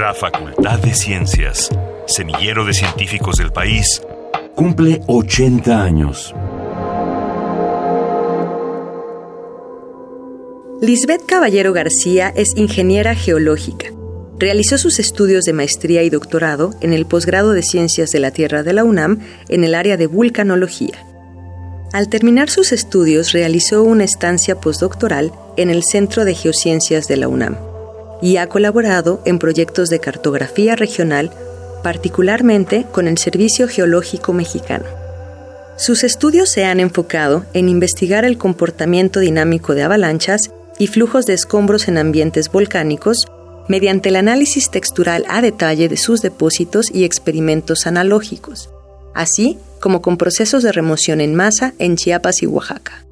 La Facultad de Ciencias, semillero de científicos del país, cumple 80 años. Lisbeth Caballero García es ingeniera geológica. Realizó sus estudios de maestría y doctorado en el posgrado de Ciencias de la Tierra de la UNAM en el área de vulcanología. Al terminar sus estudios realizó una estancia postdoctoral en el Centro de Geociencias de la UNAM y ha colaborado en proyectos de cartografía regional, particularmente con el Servicio Geológico Mexicano. Sus estudios se han enfocado en investigar el comportamiento dinámico de avalanchas y flujos de escombros en ambientes volcánicos mediante el análisis textural a detalle de sus depósitos y experimentos analógicos, así como con procesos de remoción en masa en Chiapas y Oaxaca.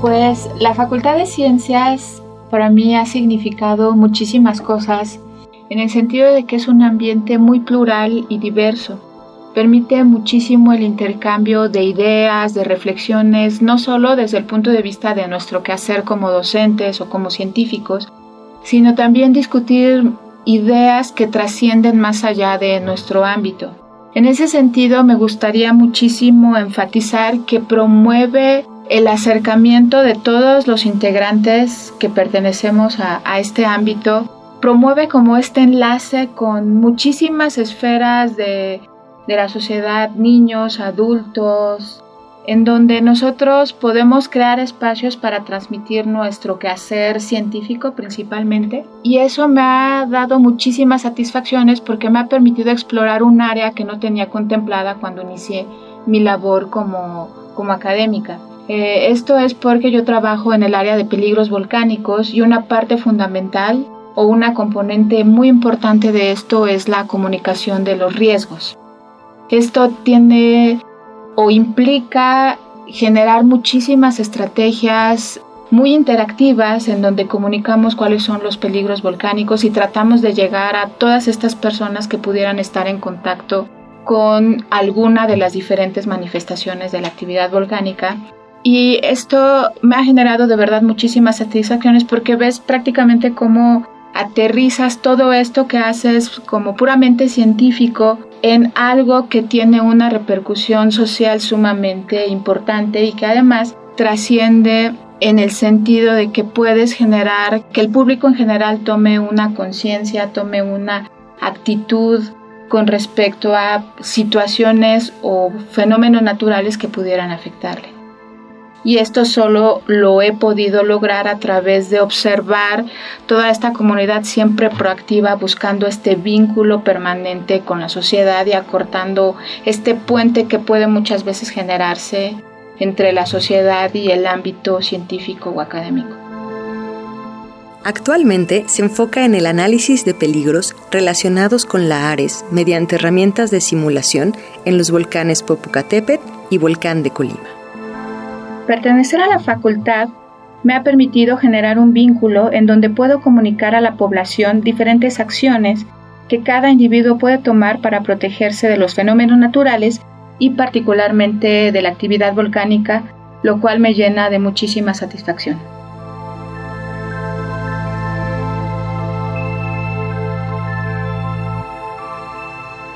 Pues la Facultad de Ciencias para mí ha significado muchísimas cosas en el sentido de que es un ambiente muy plural y diverso permite muchísimo el intercambio de ideas, de reflexiones, no solo desde el punto de vista de nuestro quehacer como docentes o como científicos, sino también discutir ideas que trascienden más allá de nuestro ámbito. En ese sentido, me gustaría muchísimo enfatizar que promueve el acercamiento de todos los integrantes que pertenecemos a, este ámbito, promueve como este enlace con muchísimas esferas de de la sociedad, niños, adultos, en donde nosotros podemos crear espacios para transmitir nuestro quehacer científico principalmente. Y eso me ha dado muchísimas satisfacciones porque me ha permitido explorar un área que no tenía contemplada cuando inicié mi labor como, como académica. Eh, esto es porque yo trabajo en el área de peligros volcánicos y una parte fundamental o una componente muy importante de esto es la comunicación de los riesgos. Esto tiene o implica generar muchísimas estrategias muy interactivas en donde comunicamos cuáles son los peligros volcánicos y tratamos de llegar a todas estas personas que pudieran estar en contacto con alguna de las diferentes manifestaciones de la actividad volcánica. Y esto me ha generado de verdad muchísimas satisfacciones porque ves prácticamente cómo aterrizas todo esto que haces como puramente científico en algo que tiene una repercusión social sumamente importante y que además trasciende en el sentido de que puedes generar que el público en general tome una conciencia, tome una actitud con respecto a situaciones o fenómenos naturales que pudieran afectarle y esto solo lo he podido lograr a través de observar toda esta comunidad siempre proactiva buscando este vínculo permanente con la sociedad y acortando este puente que puede muchas veces generarse entre la sociedad y el ámbito científico o académico. Actualmente se enfoca en el análisis de peligros relacionados con la ARES mediante herramientas de simulación en los volcanes Popocatépetl y Volcán de Colima. Pertenecer a la facultad me ha permitido generar un vínculo en donde puedo comunicar a la población diferentes acciones que cada individuo puede tomar para protegerse de los fenómenos naturales y particularmente de la actividad volcánica, lo cual me llena de muchísima satisfacción.